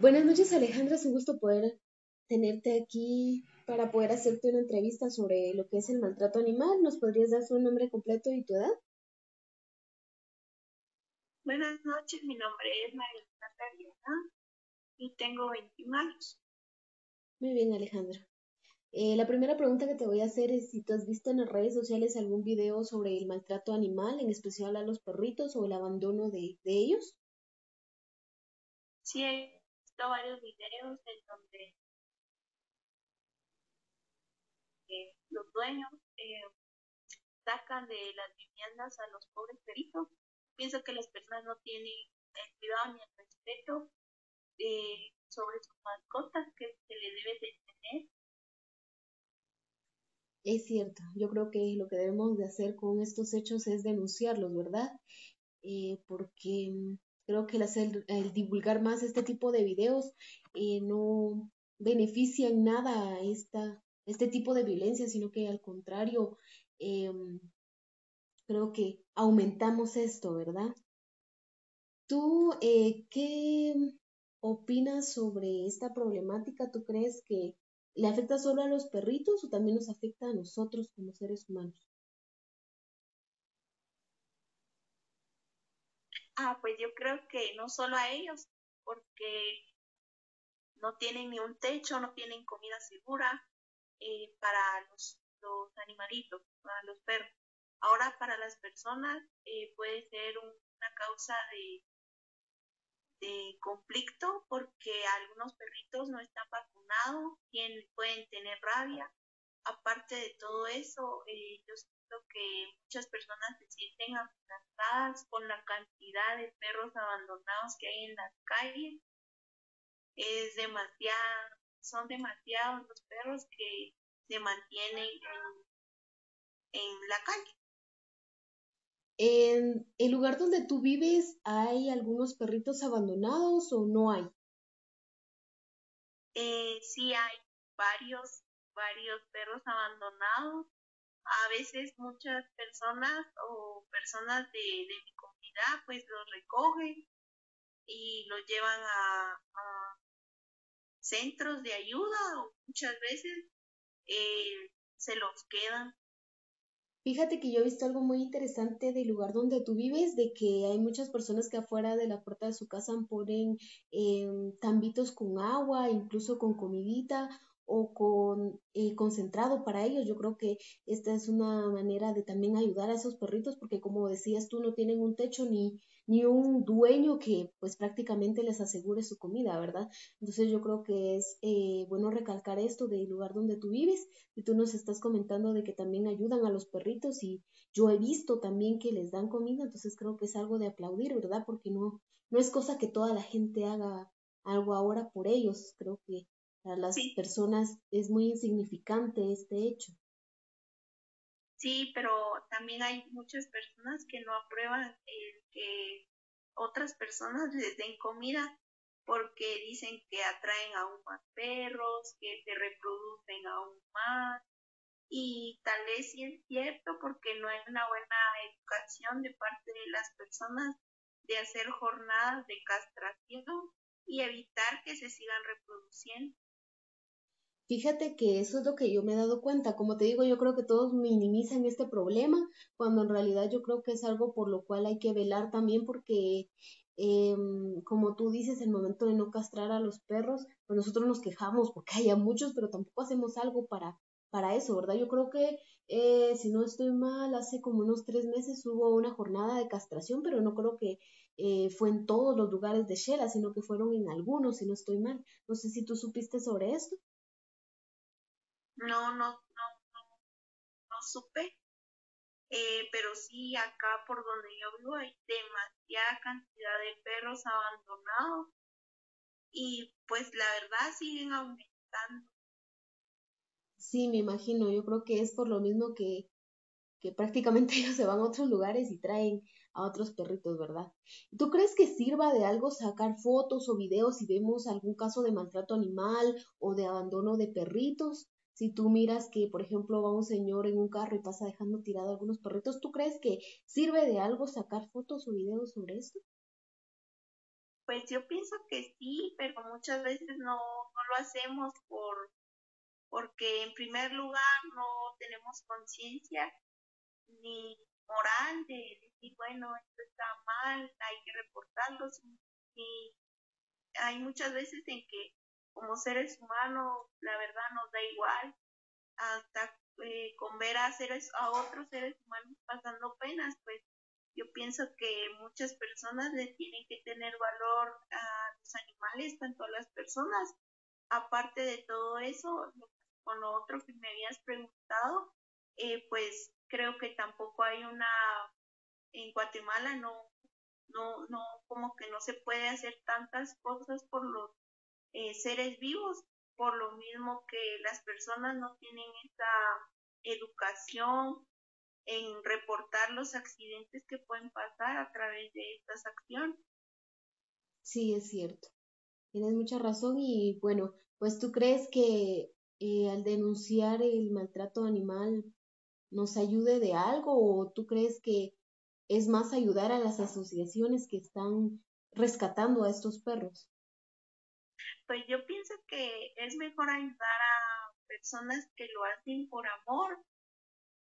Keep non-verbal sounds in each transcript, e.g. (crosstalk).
Buenas noches Alejandra, es un gusto poder tenerte aquí para poder hacerte una entrevista sobre lo que es el maltrato animal. ¿Nos podrías dar su nombre completo y tu edad? Buenas noches, mi nombre es María Catarina y tengo 21 años. Muy bien, Alejandra. Eh, la primera pregunta que te voy a hacer es si tú has visto en las redes sociales algún video sobre el maltrato animal, en especial a los perritos o el abandono de, de ellos. Sí, varios videos en donde eh, los dueños eh, sacan de las viviendas a los pobres peritos. Pienso que las personas no tienen el cuidado ni el respeto eh, sobre sus mascotas que se le debe de tener. Es cierto, yo creo que lo que debemos de hacer con estos hechos es denunciarlos, ¿verdad? porque Creo que el, divulgar más este tipo de videos eh, no beneficia en nada esta, este tipo de violencia, sino que al contrario, em, creo que aumentamos esto, ¿verdad? ¿Tú eh, qué opinas sobre esta problemática? ¿Tú crees que le afecta solo a los perritos o también nos afecta a nosotros como seres humanos? Ah, pues yo creo que no solo a ellos, porque no tienen ni un techo, no tienen comida segura eh, para los, los, animalitos, para los perros. Ahora para las personas eh, puede ser una causa de, de conflicto porque algunos perritos no están vacunados, pueden tener rabia. Aparte de todo eso, eh, yo que muchas personas se sienten amenazadas con la cantidad de perros abandonados que hay en las calles. Es demasiado, son demasiados los perros que se mantienen en, en la calle. ¿En el lugar donde tú vives hay algunos perritos abandonados o no hay? Eh, sí hay varios, varios perros abandonados a veces muchas personas o personas de, mi comunidad pues los recogen y los llevan a, centros de ayuda o muchas veces eh, se los quedan. Fíjate que yo he visto algo muy interesante del lugar donde tú vives, de que hay muchas personas que afuera de la puerta de su casa ponen eh, tambitos con agua, incluso con comidita, o con eh, concentrado para ellos. Yo creo que esta es una manera de también ayudar a esos perritos porque como decías tú no tienen un techo ni, ni un dueño que pues prácticamente les asegure su comida, ¿verdad? Entonces yo creo que es eh, bueno recalcar esto del lugar donde tú vives y tú nos estás comentando de que también ayudan a los perritos y yo he visto también que les dan comida, entonces creo que es algo de aplaudir, ¿verdad? Porque no, no es cosa que toda la gente haga algo ahora por ellos, creo que para las personas es muy insignificante este hecho. Sí, pero también hay muchas personas que no aprueban el que otras personas les den comida porque dicen que atraen aún más perros, que se reproducen aún más. Y tal vez sí es cierto porque no hay una buena educación de parte de las personas de hacer jornadas de castración y evitar que se sigan reproduciendo. Fíjate que eso es lo que yo me he dado cuenta. Como te digo, yo creo que todos minimizan este problema, cuando en realidad yo creo que es algo por lo cual hay que velar también porque, em, como tú dices, el momento de no castrar a los perros, pues nosotros nos quejamos porque haya muchos, pero tampoco hacemos algo para, para eso, ¿verdad? Yo creo que, eh, si no estoy mal, hace como unos tres meses hubo una jornada de castración, pero no creo que eh, fue en todos los lugares de Shela, sino que fueron en algunos, si no estoy mal. No sé si tú supiste sobre esto. No, no, no, no, no supe. Eh, pero sí, acá por donde yo vivo hay demasiada cantidad de perros abandonados y pues la verdad siguen aumentando. Sí, me imagino, yo creo que es por lo mismo que, que prácticamente (laughs) ellos se van a otros lugares y traen a otros perritos, ¿verdad? ¿Tú crees que sirva de algo sacar fotos o videos si vemos algún caso de maltrato animal o de abandono de perritos? Si tú miras que, por ejemplo, va un señor en un carro y pasa dejando tirado algunos perritos, ¿tú crees que sirve de algo sacar fotos o videos sobre esto? Pues yo pienso que sí, pero muchas veces no, no lo hacemos por porque en primer lugar no tenemos conciencia ni moral de decir, bueno, esto está mal, hay que reportarlo. Y hay muchas veces en que como seres humanos, la verdad nos da igual, hasta eh, con ver a, seres, a otros seres humanos pasando penas, pues yo pienso que muchas personas le tienen que tener valor a los animales, tanto a las personas. Aparte de todo eso, con lo otro que me habías preguntado, eh, pues creo que tampoco hay una, en Guatemala no, no, no, como que no se puede hacer tantas cosas por los eh, seres vivos, por lo mismo que las personas no tienen esa educación en reportar los accidentes que pueden pasar a través de estas acciones. Sí, es cierto. Tienes mucha razón y bueno, pues tú crees que eh, al denunciar el maltrato animal nos ayude de algo o tú crees que es más ayudar a las asociaciones que están rescatando a estos perros? Pues yo pienso que es mejor ayudar a personas que lo hacen por amor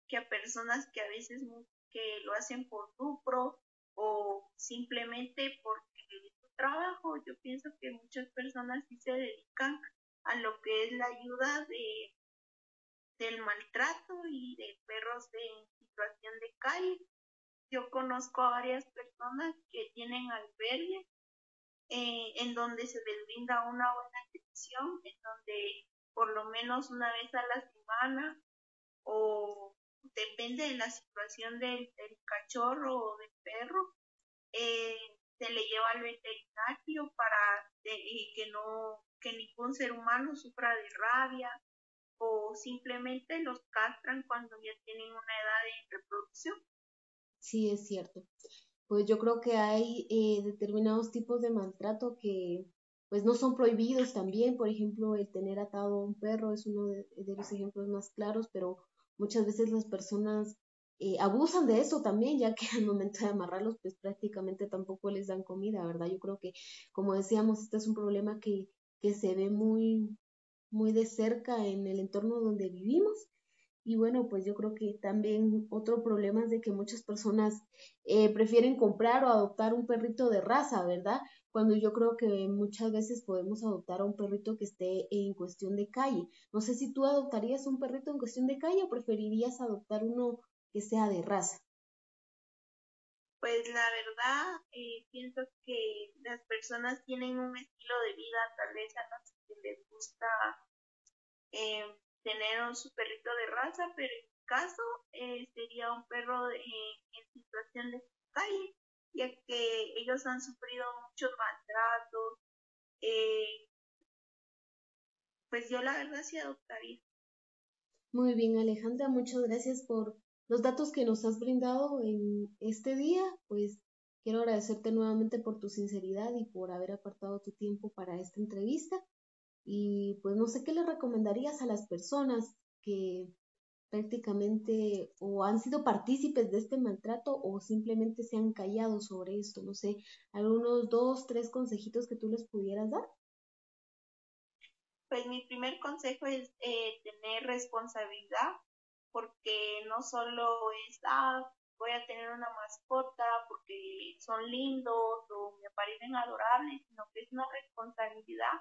que a personas que a veces que lo hacen por lucro o simplemente porque es su trabajo. Yo pienso que muchas personas sí se dedican a lo que es la ayuda de del maltrato y de perros en situación de calle. Yo conozco a varias personas que tienen albergues eh, en donde se les brinda una buena atención, en donde por lo menos una vez a la semana o depende de la situación del, cachorro o del perro, eh, se le lleva al veterinario para que no que ningún ser humano sufra de rabia o simplemente los castran cuando ya tienen una edad de reproducción. Sí, es cierto. Pues yo creo que hay eh, determinados tipos de maltrato que pues no son prohibidos también. Por ejemplo, el tener atado a un perro es uno de, los ejemplos más claros, pero muchas veces las personas eh, abusan de eso también, ya que (laughs) al momento de amarrarlos, pues prácticamente tampoco les dan comida, ¿verdad? Yo creo que, como decíamos, este es un problema que que se ve muy, muy de cerca en el entorno donde vivimos. Y bueno, pues yo creo que también otro problema es de que muchas personas eh, prefieren comprar o adoptar un perrito de raza, ¿verdad? Cuando yo creo que muchas veces podemos adoptar a un perrito que esté en cuestión de calle. No sé si tú adoptarías un perrito en cuestión de calle o preferirías adoptar uno que sea de raza. Pues la verdad, eh, pienso que las personas tienen un estilo de vida, tal vez a las que les gusta eh, tener su perrito de raza, pero en mi caso eh, sería un perro en situación de calle, ya que ellos han sufrido muchos maltratos. pues yo la verdad sí adoptaría. Muy bien, Alejandra, muchas gracias por los datos que nos has brindado en este día, pues quiero agradecerte nuevamente por tu sinceridad y por haber apartado tu tiempo para esta entrevista. Y pues no sé qué le recomendarías a las personas que prácticamente o han sido partícipes de este maltrato o simplemente se han callado sobre esto. No sé, algunos dos, tres consejitos que tú les pudieras dar. Pues mi primer consejo es eh, tener responsabilidad porque no solo es, ah, voy a tener una mascota porque son lindos o me parecen adorables, sino que es una responsabilidad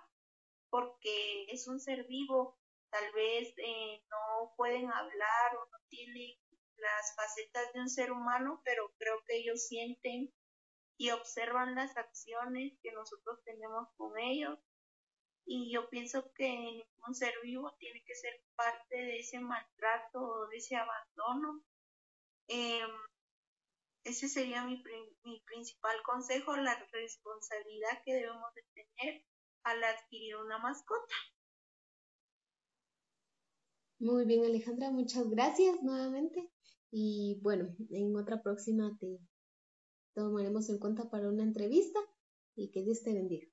porque es un ser vivo, tal vez eh, no pueden hablar o no tienen las facetas de un ser humano, pero creo que ellos sienten y observan las acciones que nosotros tenemos con ellos y yo pienso que ningún ser vivo tiene que ser parte de ese maltrato o de ese abandono. Em, ese sería mi, mi principal consejo, la responsabilidad que debemos de tener al adquirir una mascota. Muy bien, Alejandra, muchas gracias nuevamente. Y bueno, en otra próxima te tomaremos en cuenta para una entrevista y que Dios te bendiga.